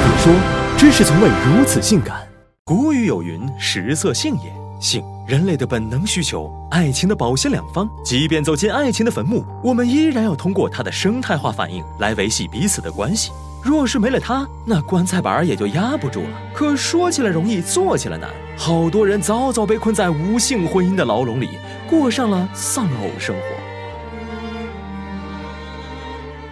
可说，真是从未如此性感。古语有云：“食色性也。”性，人类的本能需求，爱情的保鲜两方。即便走进爱情的坟墓，我们依然要通过它的生态化反应来维系彼此的关系。若是没了它，那棺材板也就压不住了。可说起来容易，做起来难。好多人早早被困在无性婚姻的牢笼里，过上了丧偶生活。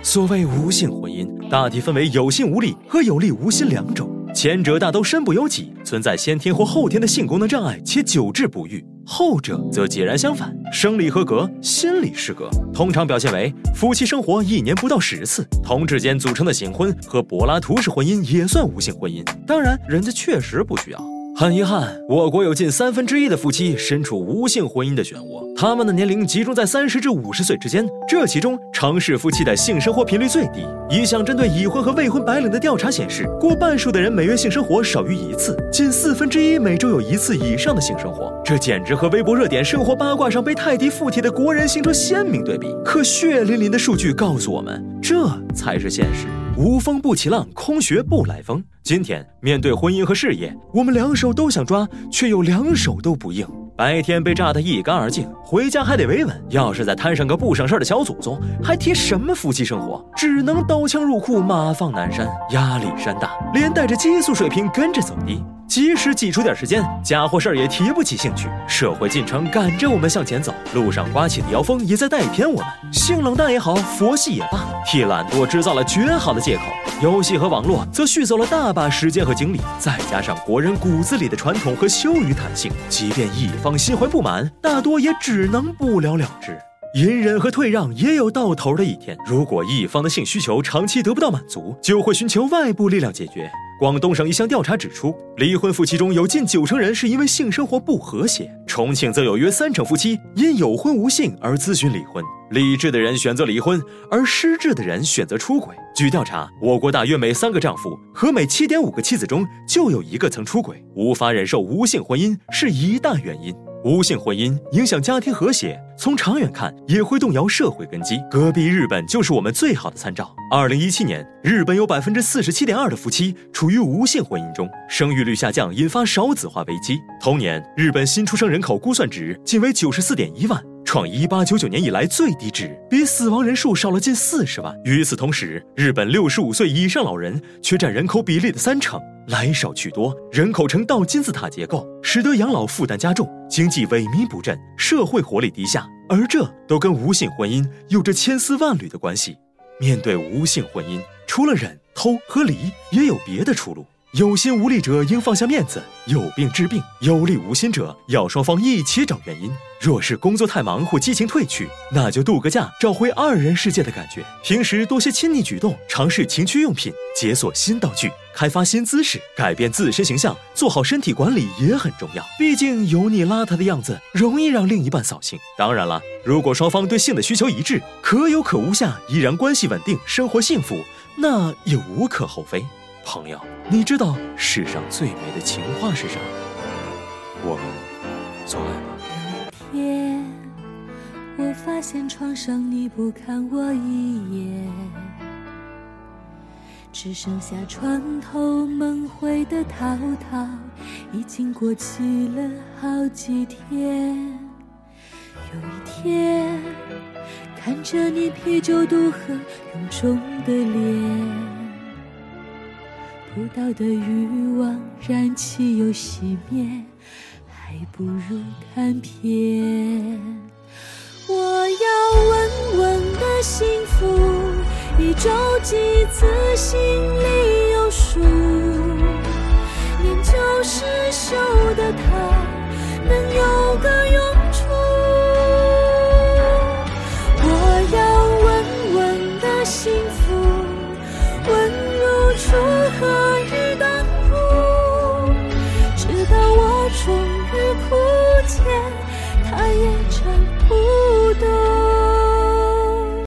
所谓无性婚姻，大体分为有性无力和有力无心两种。前者大都身不由己，存在先天或后天的性功能障碍，且久治不愈；后者则截然相反，生理合格，心理失格。通常表现为夫妻生活一年不到十次，同志间组成的醒婚和柏拉图式婚姻也算无性婚姻。当然，人家确实不需要。很遗憾，我国有近三分之一的夫妻身处无性婚姻的漩涡，他们的年龄集中在三十至五十岁之间。这其中，城市夫妻的性生活频率最低。一项针对已婚和未婚白领的调查显示，过半数的人每月性生活少于一次，近四分之一每周有一次以上的性生活。这简直和微博热点生活八卦上被泰迪附体的国人形成鲜明对比。可血淋淋的数据告诉我们，这才是现实。无风不起浪，空穴不来风。今天面对婚姻和事业，我们两手都想抓，却又两手都不硬。白天被炸得一干二净，回家还得维稳。要是再摊上个不省事的小祖宗，还提什么夫妻生活？只能刀枪入库，马放南山，压力山大，连带着激素水平跟着走低。即使挤出点时间，家伙事儿也提不起兴趣。社会进程赶着我们向前走，路上刮起的妖风也在带偏我们。性冷淡也好，佛系也罢，替懒惰制造了绝好的借口。游戏和网络则续走了大把时间和精力。再加上国人骨子里的传统和羞于谈性，即便一方心怀不满，大多也只能不了了之。隐忍和退让也有到头的一天。如果一方的性需求长期得不到满足，就会寻求外部力量解决。广东省一项调查指出，离婚夫妻中有近九成人是因为性生活不和谐。重庆则有约三成夫妻因有婚无性而咨询离婚。理智的人选择离婚，而失智的人选择出轨。据调查，我国大约每三个丈夫和每七点五个妻子中就有一个曾出轨。无法忍受无性婚姻是一大原因。无性婚姻影响家庭和谐，从长远看也会动摇社会根基。隔壁日本就是我们最好的参照。二零一七年，日本有百分之四十七点二的夫妻处于无性婚姻中，生育率下降，引发少子化危机。同年，日本新出生人口估算值仅为九十四点一万，创一八九九年以来最低值，比死亡人数少了近四十万。与此同时，日本六十五岁以上老人却占人口比例的三成。来少去多，人口呈倒金字塔结构，使得养老负担加重，经济萎靡不振，社会活力低下，而这都跟无性婚姻有着千丝万缕的关系。面对无性婚姻，除了忍、偷和离，也有别的出路。有心无力者应放下面子，有病治病；有力无心者要双方一起找原因。若是工作太忙或激情褪去，那就度个假，找回二人世界的感觉。平时多些亲昵举动，尝试情趣用品，解锁新道具，开发新姿势，改变自身形象，做好身体管理也很重要。毕竟油腻邋遢的样子容易让另一半扫兴。当然了，如果双方对性的需求一致，可有可无下依然关系稳定，生活幸福，那也无可厚非。朋友，你知道世上最美的情话是什么？我们做爱吧。有一天，我发现床上你不看我一眼，只剩下床头梦回的涛涛，已经过期了好几天。有一天，看着你啤酒肚和臃肿的脸。不到的欲望燃起又熄灭，还不如看片。我要稳稳的幸福，一周几次心